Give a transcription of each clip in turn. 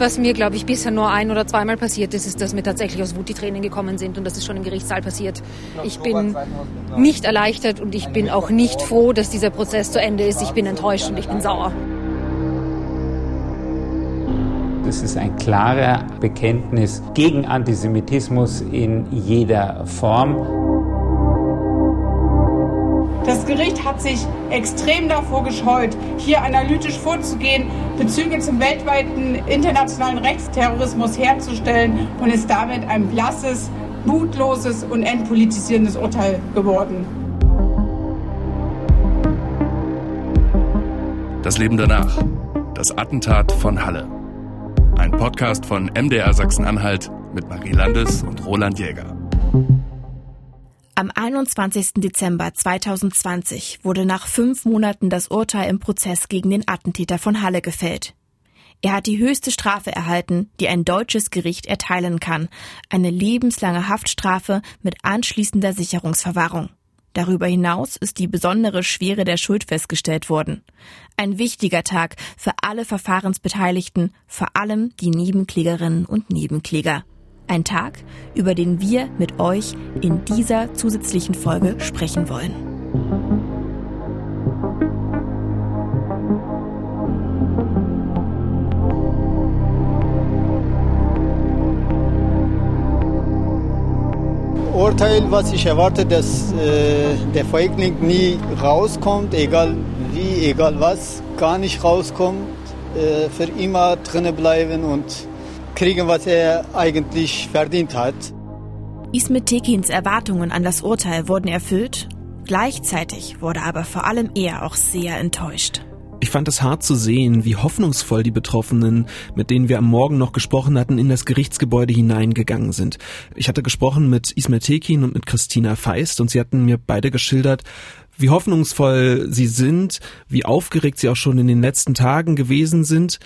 Was mir, glaube ich, bisher nur ein oder zweimal passiert ist, ist, dass mir tatsächlich aus Wut die Tränen gekommen sind und das ist schon im Gerichtssaal passiert. Ich bin nicht erleichtert und ich bin auch nicht froh, dass dieser Prozess zu Ende ist. Ich bin enttäuscht und ich bin sauer. Das ist ein klarer Bekenntnis gegen Antisemitismus in jeder Form. Das Gericht hat sich extrem davor gescheut, hier analytisch vorzugehen, Bezüge zum weltweiten internationalen Rechtsterrorismus herzustellen und ist damit ein blasses, mutloses und entpolitisierendes Urteil geworden. Das Leben danach. Das Attentat von Halle. Ein Podcast von MDR Sachsen-Anhalt mit Marie Landes und Roland Jäger. Am 21. Dezember 2020 wurde nach fünf Monaten das Urteil im Prozess gegen den Attentäter von Halle gefällt. Er hat die höchste Strafe erhalten, die ein deutsches Gericht erteilen kann, eine lebenslange Haftstrafe mit anschließender Sicherungsverwahrung. Darüber hinaus ist die besondere Schwere der Schuld festgestellt worden. Ein wichtiger Tag für alle Verfahrensbeteiligten, vor allem die Nebenklägerinnen und Nebenkläger. Ein Tag, über den wir mit euch in dieser zusätzlichen Folge sprechen wollen. Urteil, was ich erwarte, dass äh, der Feigling nie rauskommt, egal wie, egal was, gar nicht rauskommt, äh, für immer drinnen bleiben und kriegen, was er eigentlich verdient hat. Ismet Tekins Erwartungen an das Urteil wurden erfüllt. Gleichzeitig wurde aber vor allem er auch sehr enttäuscht. Ich fand es hart zu sehen, wie hoffnungsvoll die Betroffenen, mit denen wir am Morgen noch gesprochen hatten, in das Gerichtsgebäude hineingegangen sind. Ich hatte gesprochen mit Ismet Tekin und mit Christina Feist und sie hatten mir beide geschildert, wie hoffnungsvoll sie sind, wie aufgeregt sie auch schon in den letzten Tagen gewesen sind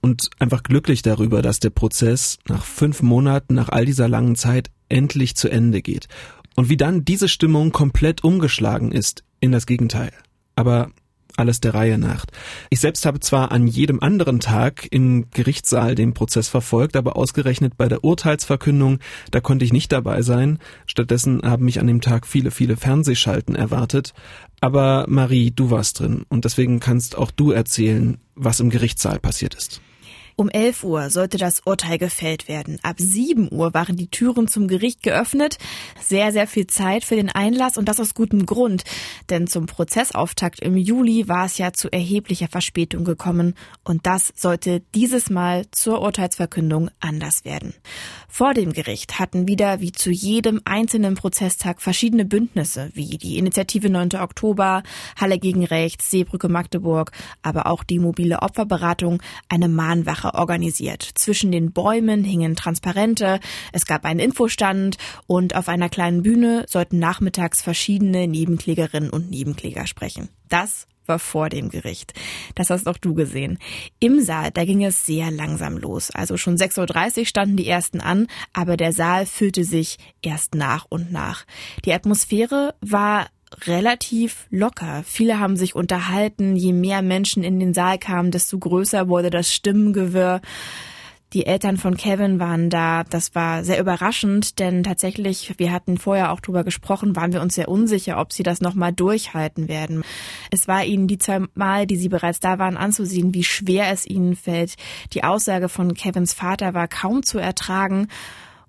und einfach glücklich darüber, dass der Prozess nach fünf Monaten, nach all dieser langen Zeit endlich zu Ende geht. Und wie dann diese Stimmung komplett umgeschlagen ist in das Gegenteil. Aber alles der Reihe nach. Ich selbst habe zwar an jedem anderen Tag im Gerichtssaal den Prozess verfolgt, aber ausgerechnet bei der Urteilsverkündung, da konnte ich nicht dabei sein. Stattdessen haben mich an dem Tag viele, viele Fernsehschalten erwartet. Aber Marie, du warst drin und deswegen kannst auch du erzählen, was im Gerichtssaal passiert ist. Um 11 Uhr sollte das Urteil gefällt werden. Ab 7 Uhr waren die Türen zum Gericht geöffnet. Sehr, sehr viel Zeit für den Einlass und das aus gutem Grund. Denn zum Prozessauftakt im Juli war es ja zu erheblicher Verspätung gekommen und das sollte dieses Mal zur Urteilsverkündung anders werden. Vor dem Gericht hatten wieder wie zu jedem einzelnen Prozesstag verschiedene Bündnisse wie die Initiative 9. Oktober, Halle gegen Rechts, Seebrücke Magdeburg, aber auch die mobile Opferberatung eine Mahnwache Sache organisiert. Zwischen den Bäumen hingen Transparente, es gab einen Infostand und auf einer kleinen Bühne sollten nachmittags verschiedene Nebenklägerinnen und Nebenkläger sprechen. Das war vor dem Gericht. Das hast auch du gesehen. Im Saal, da ging es sehr langsam los. Also schon 6.30 Uhr standen die ersten an, aber der Saal füllte sich erst nach und nach. Die Atmosphäre war relativ locker. Viele haben sich unterhalten. Je mehr Menschen in den Saal kamen, desto größer wurde das Stimmengewirr. Die Eltern von Kevin waren da. Das war sehr überraschend, denn tatsächlich, wir hatten vorher auch drüber gesprochen, waren wir uns sehr unsicher, ob sie das nochmal durchhalten werden. Es war ihnen die zwei Mal, die sie bereits da waren, anzusehen, wie schwer es ihnen fällt. Die Aussage von Kevins Vater war kaum zu ertragen.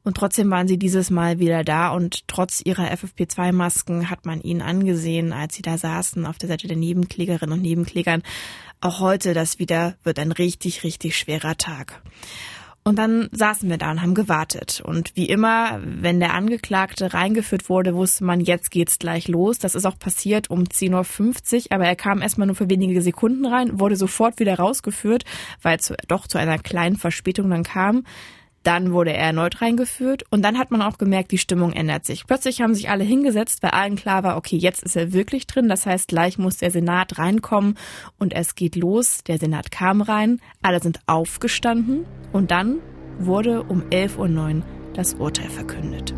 Und trotzdem waren sie dieses Mal wieder da und trotz ihrer FFP2-Masken hat man ihnen angesehen, als sie da saßen auf der Seite der Nebenklägerinnen und Nebenklägern. Auch heute, das wieder wird ein richtig, richtig schwerer Tag. Und dann saßen wir da und haben gewartet. Und wie immer, wenn der Angeklagte reingeführt wurde, wusste man, jetzt geht's gleich los. Das ist auch passiert um 10.50 Uhr, aber er kam erstmal nur für wenige Sekunden rein, wurde sofort wieder rausgeführt, weil es doch zu einer kleinen Verspätung dann kam. Dann wurde er erneut reingeführt und dann hat man auch gemerkt, die Stimmung ändert sich. Plötzlich haben sich alle hingesetzt, weil allen klar war, okay, jetzt ist er wirklich drin. Das heißt, gleich muss der Senat reinkommen und es geht los. Der Senat kam rein, alle sind aufgestanden und dann wurde um 11.09 Uhr das Urteil verkündet.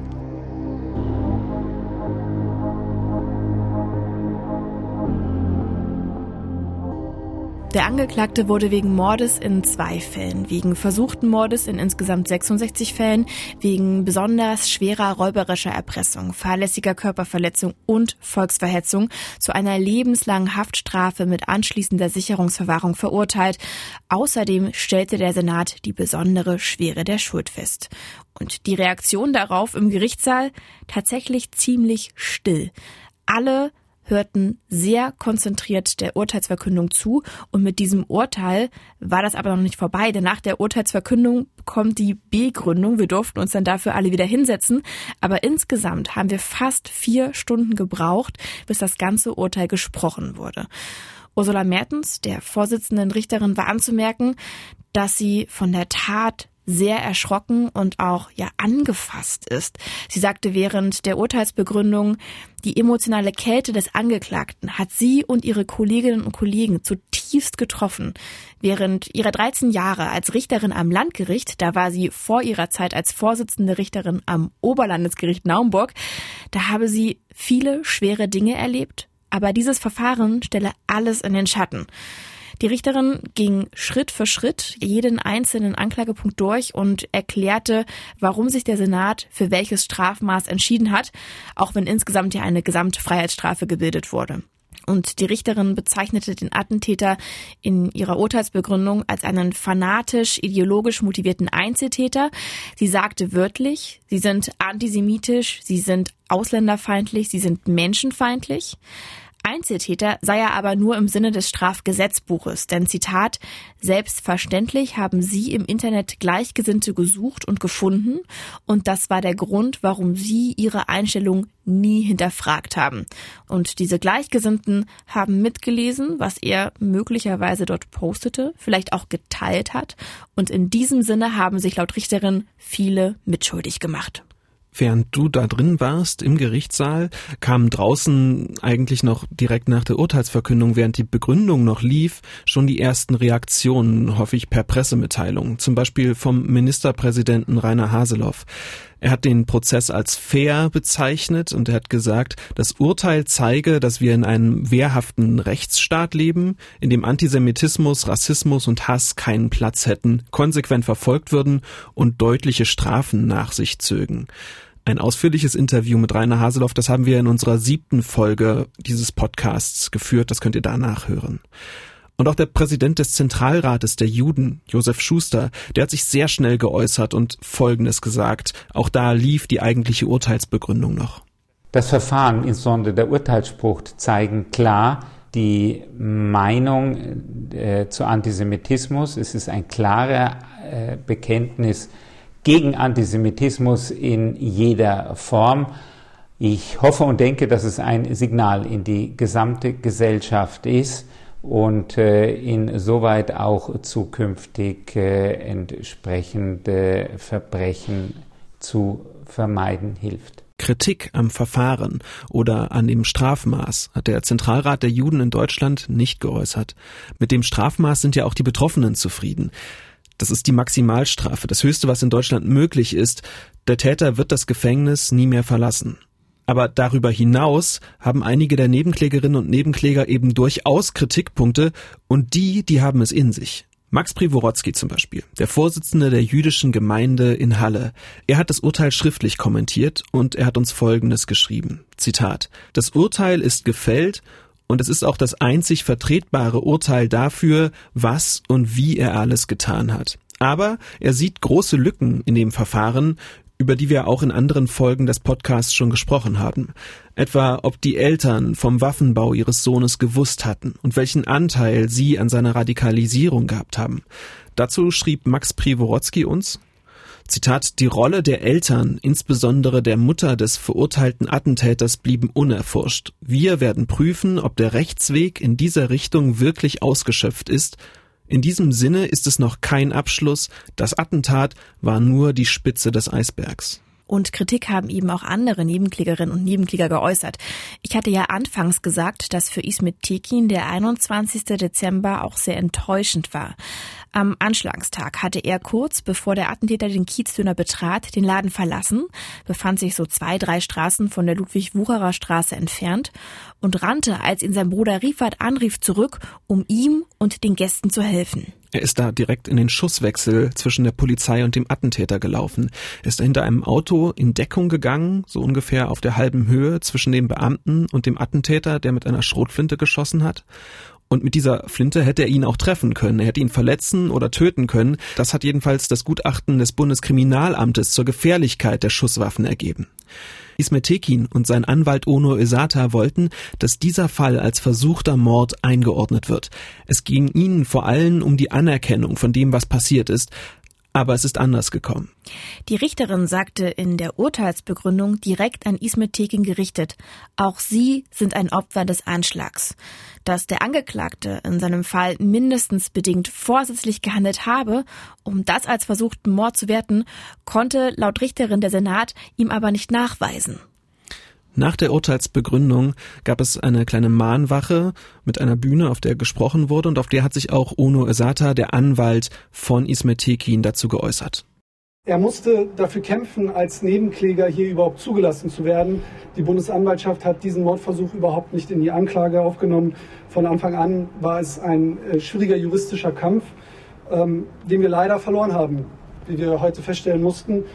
Der Angeklagte wurde wegen Mordes in zwei Fällen, wegen versuchten Mordes in insgesamt 66 Fällen, wegen besonders schwerer räuberischer Erpressung, fahrlässiger Körperverletzung und Volksverhetzung zu einer lebenslangen Haftstrafe mit anschließender Sicherungsverwahrung verurteilt. Außerdem stellte der Senat die besondere Schwere der Schuld fest. Und die Reaktion darauf im Gerichtssaal tatsächlich ziemlich still. Alle hörten sehr konzentriert der Urteilsverkündung zu und mit diesem Urteil war das aber noch nicht vorbei, denn nach der Urteilsverkündung kommt die Begründung. Wir durften uns dann dafür alle wieder hinsetzen, aber insgesamt haben wir fast vier Stunden gebraucht, bis das ganze Urteil gesprochen wurde. Ursula Mertens, der Vorsitzenden Richterin, war anzumerken, dass sie von der Tat sehr erschrocken und auch ja angefasst ist. Sie sagte während der Urteilsbegründung, die emotionale Kälte des Angeklagten hat sie und ihre Kolleginnen und Kollegen zutiefst getroffen. Während ihrer 13 Jahre als Richterin am Landgericht, da war sie vor ihrer Zeit als Vorsitzende Richterin am Oberlandesgericht Naumburg, da habe sie viele schwere Dinge erlebt, aber dieses Verfahren stelle alles in den Schatten. Die Richterin ging Schritt für Schritt jeden einzelnen Anklagepunkt durch und erklärte, warum sich der Senat für welches Strafmaß entschieden hat, auch wenn insgesamt ja eine Gesamtfreiheitsstrafe gebildet wurde. Und die Richterin bezeichnete den Attentäter in ihrer Urteilsbegründung als einen fanatisch, ideologisch motivierten Einzeltäter. Sie sagte wörtlich, sie sind antisemitisch, sie sind ausländerfeindlich, sie sind menschenfeindlich. Einzeltäter sei er aber nur im Sinne des Strafgesetzbuches, denn Zitat, selbstverständlich haben sie im Internet Gleichgesinnte gesucht und gefunden und das war der Grund, warum sie ihre Einstellung nie hinterfragt haben. Und diese Gleichgesinnten haben mitgelesen, was er möglicherweise dort postete, vielleicht auch geteilt hat und in diesem Sinne haben sich laut Richterin viele mitschuldig gemacht. Während du da drin warst im Gerichtssaal, kamen draußen eigentlich noch direkt nach der Urteilsverkündung, während die Begründung noch lief, schon die ersten Reaktionen, hoffe ich, per Pressemitteilung. Zum Beispiel vom Ministerpräsidenten Rainer Haseloff. Er hat den Prozess als fair bezeichnet und er hat gesagt, das Urteil zeige, dass wir in einem wehrhaften Rechtsstaat leben, in dem Antisemitismus, Rassismus und Hass keinen Platz hätten, konsequent verfolgt würden und deutliche Strafen nach sich zögen. Ein ausführliches Interview mit Rainer Haseloff, das haben wir in unserer siebten Folge dieses Podcasts geführt, das könnt ihr da nachhören. Und auch der Präsident des Zentralrates der Juden, Josef Schuster, der hat sich sehr schnell geäußert und Folgendes gesagt. Auch da lief die eigentliche Urteilsbegründung noch. Das Verfahren, insbesondere der Urteilsspruch, zeigen klar die Meinung äh, zu Antisemitismus. Es ist ein klarer äh, Bekenntnis gegen Antisemitismus in jeder Form. Ich hoffe und denke, dass es ein Signal in die gesamte Gesellschaft ist und äh, insoweit auch zukünftig äh, entsprechende Verbrechen zu vermeiden hilft. Kritik am Verfahren oder an dem Strafmaß hat der Zentralrat der Juden in Deutschland nicht geäußert. Mit dem Strafmaß sind ja auch die Betroffenen zufrieden. Das ist die Maximalstrafe, das Höchste, was in Deutschland möglich ist. Der Täter wird das Gefängnis nie mehr verlassen. Aber darüber hinaus haben einige der Nebenklägerinnen und Nebenkläger eben durchaus Kritikpunkte und die, die haben es in sich. Max Privorotsky zum Beispiel, der Vorsitzende der jüdischen Gemeinde in Halle. Er hat das Urteil schriftlich kommentiert und er hat uns Folgendes geschrieben. Zitat. Das Urteil ist gefällt und es ist auch das einzig vertretbare Urteil dafür, was und wie er alles getan hat. Aber er sieht große Lücken in dem Verfahren, über die wir auch in anderen Folgen des Podcasts schon gesprochen haben. Etwa, ob die Eltern vom Waffenbau ihres Sohnes gewusst hatten und welchen Anteil sie an seiner Radikalisierung gehabt haben. Dazu schrieb Max Privorotsky uns, Zitat, die Rolle der Eltern, insbesondere der Mutter des verurteilten Attentäters, blieben unerforscht. Wir werden prüfen, ob der Rechtsweg in dieser Richtung wirklich ausgeschöpft ist in diesem Sinne ist es noch kein Abschluss. Das Attentat war nur die Spitze des Eisbergs. Und Kritik haben eben auch andere Nebenklägerinnen und Nebenkläger geäußert. Ich hatte ja anfangs gesagt, dass für Ismet Tekin der 21. Dezember auch sehr enttäuschend war. Am Anschlagstag hatte er kurz bevor der Attentäter den Kiezdöner betrat, den Laden verlassen, befand sich so zwei, drei Straßen von der Ludwig-Wucherer Straße entfernt und rannte, als ihn sein Bruder Rifat anrief, zurück, um ihm und den Gästen zu helfen. Er ist da direkt in den Schusswechsel zwischen der Polizei und dem Attentäter gelaufen. Ist hinter einem Auto in Deckung gegangen, so ungefähr auf der halben Höhe zwischen dem Beamten und dem Attentäter, der mit einer Schrotflinte geschossen hat. Und mit dieser Flinte hätte er ihn auch treffen können. Er hätte ihn verletzen oder töten können. Das hat jedenfalls das Gutachten des Bundeskriminalamtes zur Gefährlichkeit der Schusswaffen ergeben. Ismet Tekin und sein Anwalt Ono Esata wollten, dass dieser Fall als versuchter Mord eingeordnet wird. Es ging ihnen vor allem um die Anerkennung von dem, was passiert ist, aber es ist anders gekommen. Die Richterin sagte in der Urteilsbegründung direkt an Ismet Tekin gerichtet, auch sie sind ein Opfer des Anschlags. Dass der Angeklagte in seinem Fall mindestens bedingt vorsätzlich gehandelt habe, um das als versuchten Mord zu werten, konnte laut Richterin der Senat ihm aber nicht nachweisen. Nach der Urteilsbegründung gab es eine kleine Mahnwache mit einer Bühne, auf der gesprochen wurde und auf der hat sich auch Ono Esata, der Anwalt von Ismet Tekin, dazu geäußert. Er musste dafür kämpfen, als Nebenkläger hier überhaupt zugelassen zu werden. Die Bundesanwaltschaft hat diesen Mordversuch überhaupt nicht in die Anklage aufgenommen. Von Anfang an war es ein äh, schwieriger juristischer Kampf, ähm, den wir leider verloren haben, wie wir heute feststellen mussten.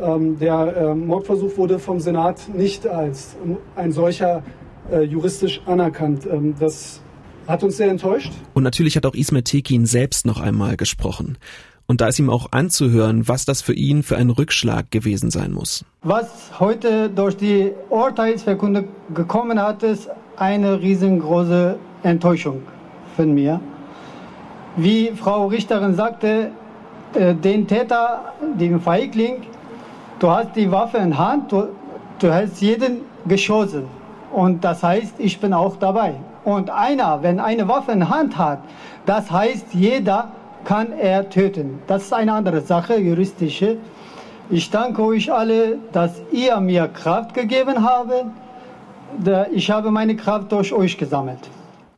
Ähm, der äh, Mordversuch wurde vom Senat nicht als ein solcher äh, juristisch anerkannt. Ähm, das hat uns sehr enttäuscht. Und natürlich hat auch Ismet Tekin selbst noch einmal gesprochen. Und da ist ihm auch anzuhören, was das für ihn für ein Rückschlag gewesen sein muss. Was heute durch die Urteilsverkündung gekommen hat, ist eine riesengroße Enttäuschung von mir. Wie Frau Richterin sagte, äh, den Täter, den Feigling, Du hast die Waffe in Hand, du, du hast jeden geschossen. Und das heißt, ich bin auch dabei. Und einer, wenn eine Waffe in Hand hat, das heißt, jeder kann er töten. Das ist eine andere Sache, juristische. Ich danke euch alle, dass ihr mir Kraft gegeben habt. Ich habe meine Kraft durch euch gesammelt.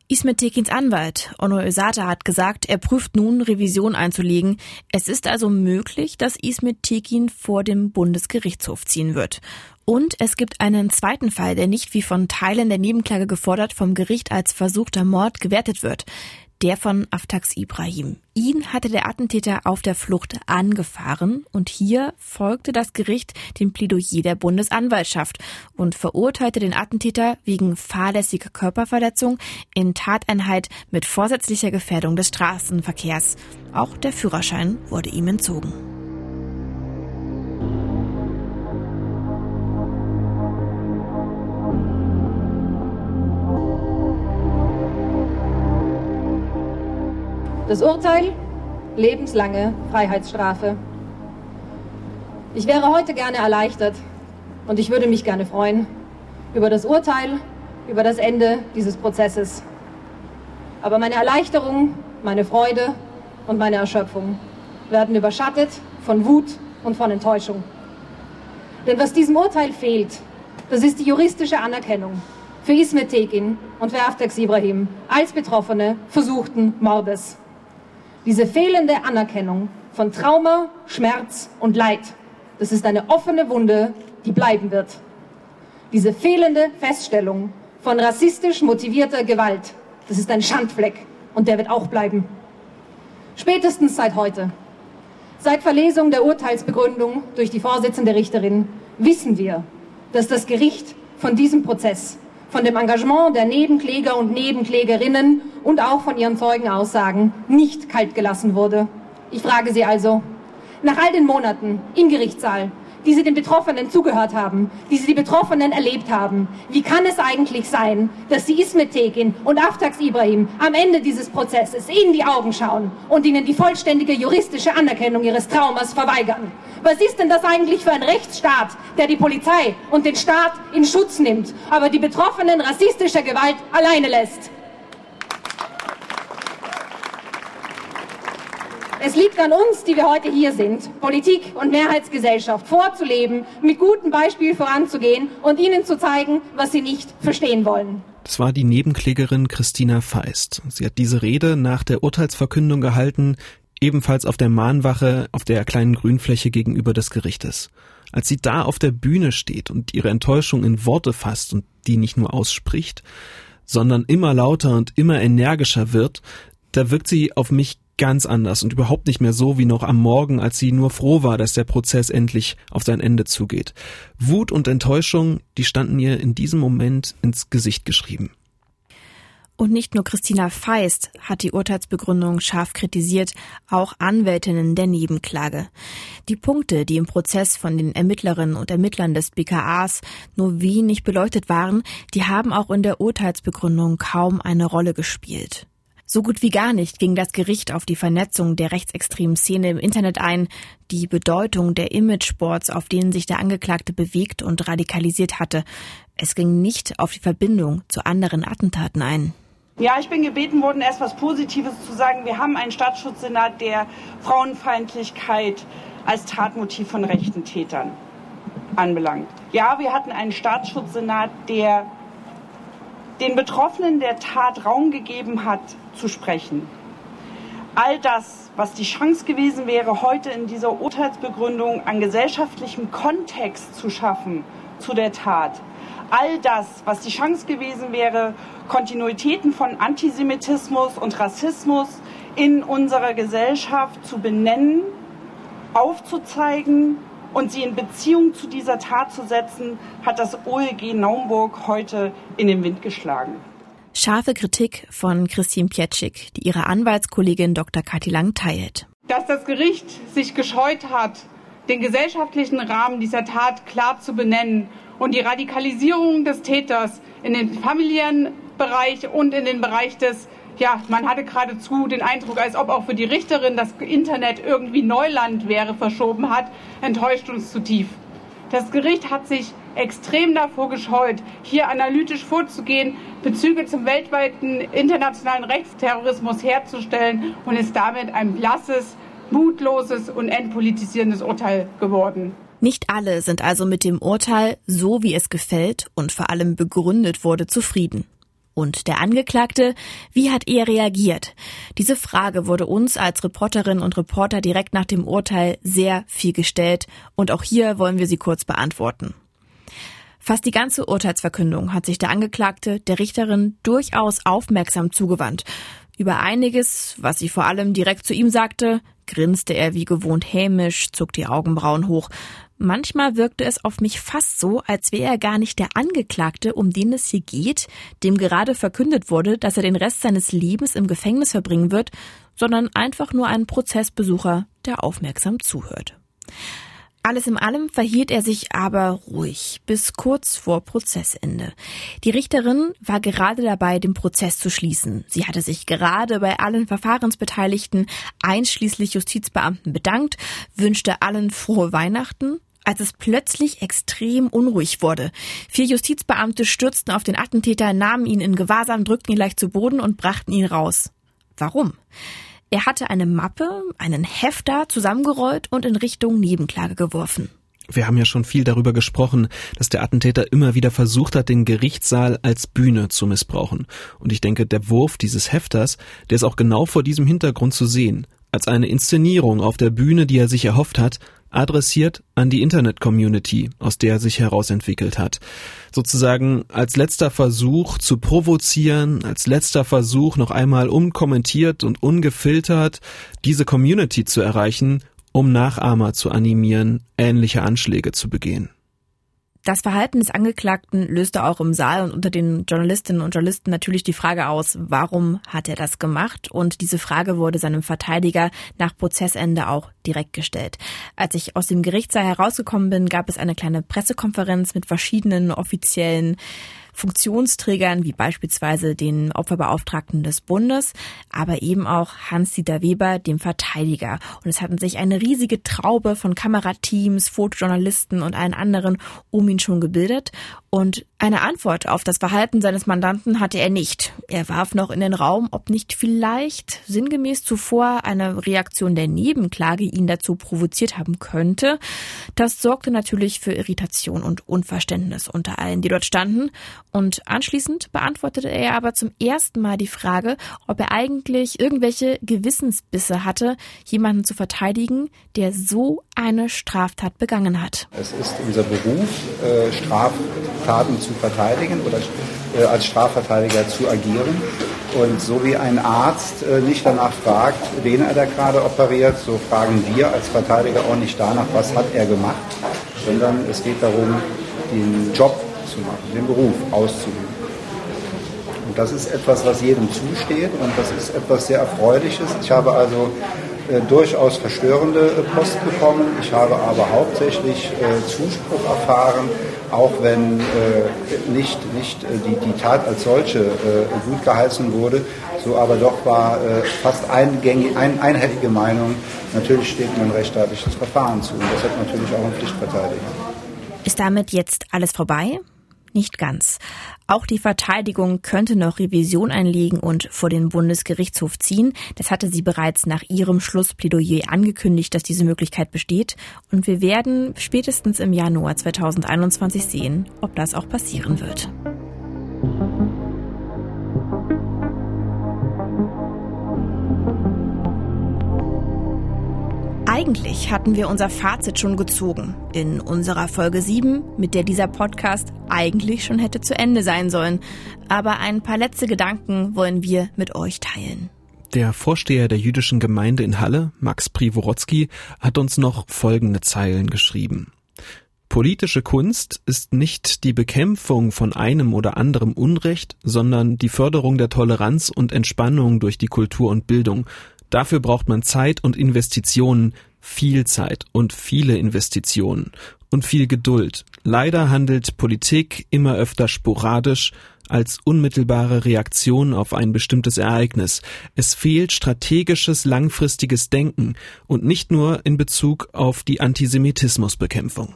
Ismet Tekins Anwalt Ono Ösata hat gesagt, er prüft nun, Revision einzulegen. Es ist also möglich, dass Ismet Tekin vor dem Bundesgerichtshof ziehen wird. Und es gibt einen zweiten Fall, der nicht wie von Teilen der Nebenklage gefordert vom Gericht als versuchter Mord gewertet wird der von Aftax Ibrahim. Ihn hatte der Attentäter auf der Flucht angefahren und hier folgte das Gericht dem Plädoyer der Bundesanwaltschaft und verurteilte den Attentäter wegen fahrlässiger Körperverletzung in Tateinheit mit vorsätzlicher Gefährdung des Straßenverkehrs. Auch der Führerschein wurde ihm entzogen. Das Urteil? Lebenslange Freiheitsstrafe. Ich wäre heute gerne erleichtert und ich würde mich gerne freuen über das Urteil, über das Ende dieses Prozesses. Aber meine Erleichterung, meine Freude und meine Erschöpfung werden überschattet von Wut und von Enttäuschung. Denn was diesem Urteil fehlt, das ist die juristische Anerkennung für Ismet Tekin und für Aftax Ibrahim als Betroffene versuchten Mordes. Diese fehlende Anerkennung von Trauma, Schmerz und Leid, das ist eine offene Wunde, die bleiben wird. Diese fehlende Feststellung von rassistisch motivierter Gewalt, das ist ein Schandfleck und der wird auch bleiben. Spätestens seit heute, seit Verlesung der Urteilsbegründung durch die Vorsitzende Richterin, wissen wir, dass das Gericht von diesem Prozess von dem Engagement der Nebenkläger und Nebenklägerinnen und auch von ihren Zeugenaussagen nicht kalt gelassen wurde. Ich frage Sie also, nach all den Monaten im Gerichtssaal, die Sie den Betroffenen zugehört haben, die Sie die Betroffenen erlebt haben. Wie kann es eigentlich sein, dass Sie Ismet Tekin und Aftax Ibrahim am Ende dieses Prozesses in die Augen schauen und ihnen die vollständige juristische Anerkennung ihres Traumas verweigern? Was ist denn das eigentlich für ein Rechtsstaat, der die Polizei und den Staat in Schutz nimmt, aber die Betroffenen rassistischer Gewalt alleine lässt? Es liegt an uns, die wir heute hier sind, Politik und Mehrheitsgesellschaft vorzuleben, mit gutem Beispiel voranzugehen und ihnen zu zeigen, was sie nicht verstehen wollen. Das war die Nebenklägerin Christina Feist. Sie hat diese Rede nach der Urteilsverkündung gehalten ebenfalls auf der Mahnwache auf der kleinen Grünfläche gegenüber des Gerichtes. Als sie da auf der Bühne steht und ihre Enttäuschung in Worte fasst und die nicht nur ausspricht, sondern immer lauter und immer energischer wird, da wirkt sie auf mich ganz anders und überhaupt nicht mehr so wie noch am Morgen, als sie nur froh war, dass der Prozess endlich auf sein Ende zugeht. Wut und Enttäuschung, die standen ihr in diesem Moment ins Gesicht geschrieben. Und nicht nur Christina Feist hat die Urteilsbegründung scharf kritisiert, auch Anwältinnen der Nebenklage. Die Punkte, die im Prozess von den Ermittlerinnen und Ermittlern des BKAs nur wenig beleuchtet waren, die haben auch in der Urteilsbegründung kaum eine Rolle gespielt. So gut wie gar nicht ging das Gericht auf die Vernetzung der rechtsextremen Szene im Internet ein, die Bedeutung der Imageboards, auf denen sich der Angeklagte bewegt und radikalisiert hatte. Es ging nicht auf die Verbindung zu anderen Attentaten ein. Ja, ich bin gebeten worden, erst was Positives zu sagen. Wir haben einen Staatsschutzsenat, der Frauenfeindlichkeit als Tatmotiv von rechten Tätern anbelangt. Ja, wir hatten einen Staatsschutzsenat, der den Betroffenen der Tat Raum gegeben hat, zu sprechen. All das, was die Chance gewesen wäre, heute in dieser Urteilsbegründung an gesellschaftlichem Kontext zu schaffen zu der Tat, all das, was die Chance gewesen wäre, Kontinuitäten von Antisemitismus und Rassismus in unserer Gesellschaft zu benennen, aufzuzeigen und sie in Beziehung zu dieser Tat zu setzen, hat das OLG Naumburg heute in den Wind geschlagen. Scharfe Kritik von Christine Pietschik, die ihre Anwaltskollegin Dr. Kathi Lang teilt. Dass das Gericht sich gescheut hat, den gesellschaftlichen Rahmen dieser Tat klar zu benennen und die Radikalisierung des Täters in den familiären Bereich und in den Bereich des ja, man hatte geradezu den Eindruck, als ob auch für die Richterin das Internet irgendwie Neuland wäre, verschoben hat, enttäuscht uns zutiefst. Das Gericht hat sich extrem davor gescheut, hier analytisch vorzugehen, Bezüge zum weltweiten internationalen Rechtsterrorismus herzustellen und ist damit ein blasses, mutloses und entpolitisierendes Urteil geworden. Nicht alle sind also mit dem Urteil, so wie es gefällt und vor allem begründet wurde, zufrieden. Und der Angeklagte, wie hat er reagiert? Diese Frage wurde uns als Reporterinnen und Reporter direkt nach dem Urteil sehr viel gestellt und auch hier wollen wir sie kurz beantworten. Fast die ganze Urteilsverkündung hat sich der Angeklagte der Richterin durchaus aufmerksam zugewandt. Über einiges, was sie vor allem direkt zu ihm sagte, grinste er wie gewohnt hämisch, zog die Augenbrauen hoch. Manchmal wirkte es auf mich fast so, als wäre er gar nicht der Angeklagte, um den es hier geht, dem gerade verkündet wurde, dass er den Rest seines Lebens im Gefängnis verbringen wird, sondern einfach nur ein Prozessbesucher, der aufmerksam zuhört. Alles in allem verhielt er sich aber ruhig bis kurz vor Prozessende. Die Richterin war gerade dabei, den Prozess zu schließen. Sie hatte sich gerade bei allen Verfahrensbeteiligten, einschließlich Justizbeamten, bedankt, wünschte allen frohe Weihnachten als es plötzlich extrem unruhig wurde. Vier Justizbeamte stürzten auf den Attentäter, nahmen ihn in Gewahrsam, drückten ihn leicht zu Boden und brachten ihn raus. Warum? Er hatte eine Mappe, einen Hefter zusammengerollt und in Richtung Nebenklage geworfen. Wir haben ja schon viel darüber gesprochen, dass der Attentäter immer wieder versucht hat, den Gerichtssaal als Bühne zu missbrauchen. Und ich denke, der Wurf dieses Hefters, der ist auch genau vor diesem Hintergrund zu sehen. Als eine Inszenierung auf der Bühne, die er sich erhofft hat, adressiert an die Internet-Community, aus der er sich herausentwickelt hat. Sozusagen als letzter Versuch zu provozieren, als letzter Versuch noch einmal unkommentiert und ungefiltert diese Community zu erreichen, um Nachahmer zu animieren, ähnliche Anschläge zu begehen. Das Verhalten des Angeklagten löste auch im Saal und unter den Journalistinnen und Journalisten natürlich die Frage aus, warum hat er das gemacht? Und diese Frage wurde seinem Verteidiger nach Prozessende auch direkt gestellt. Als ich aus dem Gerichtssaal herausgekommen bin, gab es eine kleine Pressekonferenz mit verschiedenen offiziellen Funktionsträgern wie beispielsweise den Opferbeauftragten des Bundes, aber eben auch Hans-Dieter Weber, dem Verteidiger. Und es hatten sich eine riesige Traube von Kamerateams, Fotojournalisten und allen anderen um ihn schon gebildet. Und eine Antwort auf das Verhalten seines Mandanten hatte er nicht. Er warf noch in den Raum, ob nicht vielleicht sinngemäß zuvor eine Reaktion der Nebenklage ihn dazu provoziert haben könnte. Das sorgte natürlich für Irritation und Unverständnis unter allen, die dort standen. Und anschließend beantwortete er aber zum ersten Mal die Frage, ob er eigentlich irgendwelche Gewissensbisse hatte, jemanden zu verteidigen, der so eine Straftat begangen hat. Es ist unser Beruf, äh, Straftaten zu verteidigen oder äh, als Strafverteidiger zu agieren. Und so wie ein Arzt äh, nicht danach fragt, wen er da gerade operiert, so fragen wir als Verteidiger auch nicht danach, was hat er gemacht, sondern es geht darum, den Job zu machen, den Beruf auszuüben. Und das ist etwas, was jedem zusteht und das ist etwas sehr Erfreuliches. Ich habe also äh, durchaus verstörende äh, Post bekommen. Ich habe aber hauptsächlich äh, Zuspruch erfahren, auch wenn äh, nicht, nicht äh, die, die Tat als solche äh, gut geheißen wurde, so aber doch war fast eingängig, ein, einhellige Meinung, natürlich steht mir ein rechtsstaatliches Verfahren zu und das hat natürlich auch ein Pflichtverteidiger. Ist damit jetzt alles vorbei? Nicht ganz. Auch die Verteidigung könnte noch Revision einlegen und vor den Bundesgerichtshof ziehen. Das hatte sie bereits nach ihrem Schlussplädoyer angekündigt, dass diese Möglichkeit besteht. Und wir werden spätestens im Januar 2021 sehen, ob das auch passieren wird. Eigentlich hatten wir unser Fazit schon gezogen in unserer Folge 7, mit der dieser Podcast eigentlich schon hätte zu Ende sein sollen. Aber ein paar letzte Gedanken wollen wir mit euch teilen. Der Vorsteher der jüdischen Gemeinde in Halle, Max Privorotsky, hat uns noch folgende Zeilen geschrieben. Politische Kunst ist nicht die Bekämpfung von einem oder anderem Unrecht, sondern die Förderung der Toleranz und Entspannung durch die Kultur und Bildung, Dafür braucht man Zeit und Investitionen, viel Zeit und viele Investitionen und viel Geduld. Leider handelt Politik immer öfter sporadisch als unmittelbare Reaktion auf ein bestimmtes Ereignis. Es fehlt strategisches, langfristiges Denken und nicht nur in Bezug auf die Antisemitismusbekämpfung.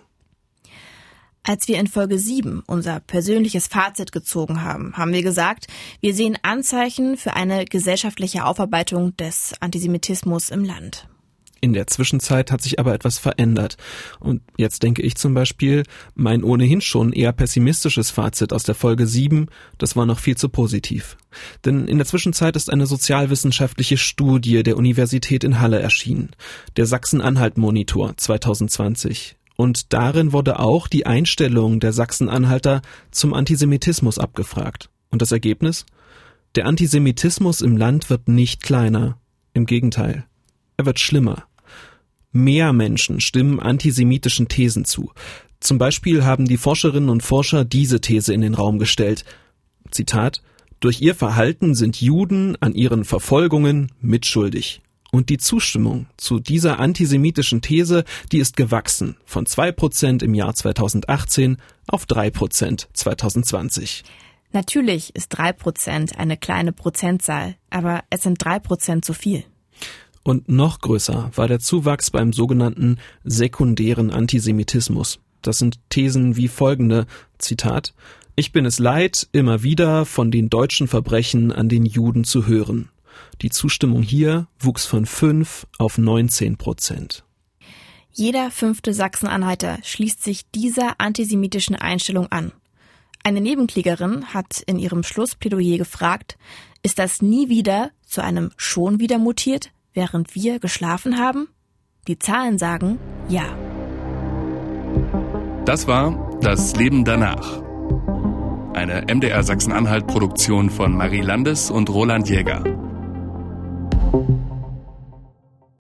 Als wir in Folge 7 unser persönliches Fazit gezogen haben, haben wir gesagt, wir sehen Anzeichen für eine gesellschaftliche Aufarbeitung des Antisemitismus im Land. In der Zwischenzeit hat sich aber etwas verändert. Und jetzt denke ich zum Beispiel, mein ohnehin schon eher pessimistisches Fazit aus der Folge 7, das war noch viel zu positiv. Denn in der Zwischenzeit ist eine sozialwissenschaftliche Studie der Universität in Halle erschienen, der Sachsen-Anhalt-Monitor 2020. Und darin wurde auch die Einstellung der Sachsen-Anhalter zum Antisemitismus abgefragt. Und das Ergebnis? Der Antisemitismus im Land wird nicht kleiner. Im Gegenteil. Er wird schlimmer. Mehr Menschen stimmen antisemitischen Thesen zu. Zum Beispiel haben die Forscherinnen und Forscher diese These in den Raum gestellt. Zitat Durch ihr Verhalten sind Juden an ihren Verfolgungen mitschuldig. Und die Zustimmung zu dieser antisemitischen These, die ist gewachsen von zwei Prozent im Jahr 2018 auf drei Prozent 2020. Natürlich ist drei Prozent eine kleine Prozentzahl, aber es sind drei Prozent zu viel. Und noch größer war der Zuwachs beim sogenannten sekundären Antisemitismus. Das sind Thesen wie folgende, Zitat, Ich bin es leid, immer wieder von den deutschen Verbrechen an den Juden zu hören. Die Zustimmung hier wuchs von 5 auf 19 Prozent. Jeder fünfte Sachsen-Anhalter schließt sich dieser antisemitischen Einstellung an. Eine Nebenklägerin hat in ihrem Schlussplädoyer gefragt, ist das nie wieder zu einem schon wieder mutiert, während wir geschlafen haben? Die Zahlen sagen ja. Das war Das Leben danach. Eine MDR Sachsen-Anhalt-Produktion von Marie Landes und Roland Jäger.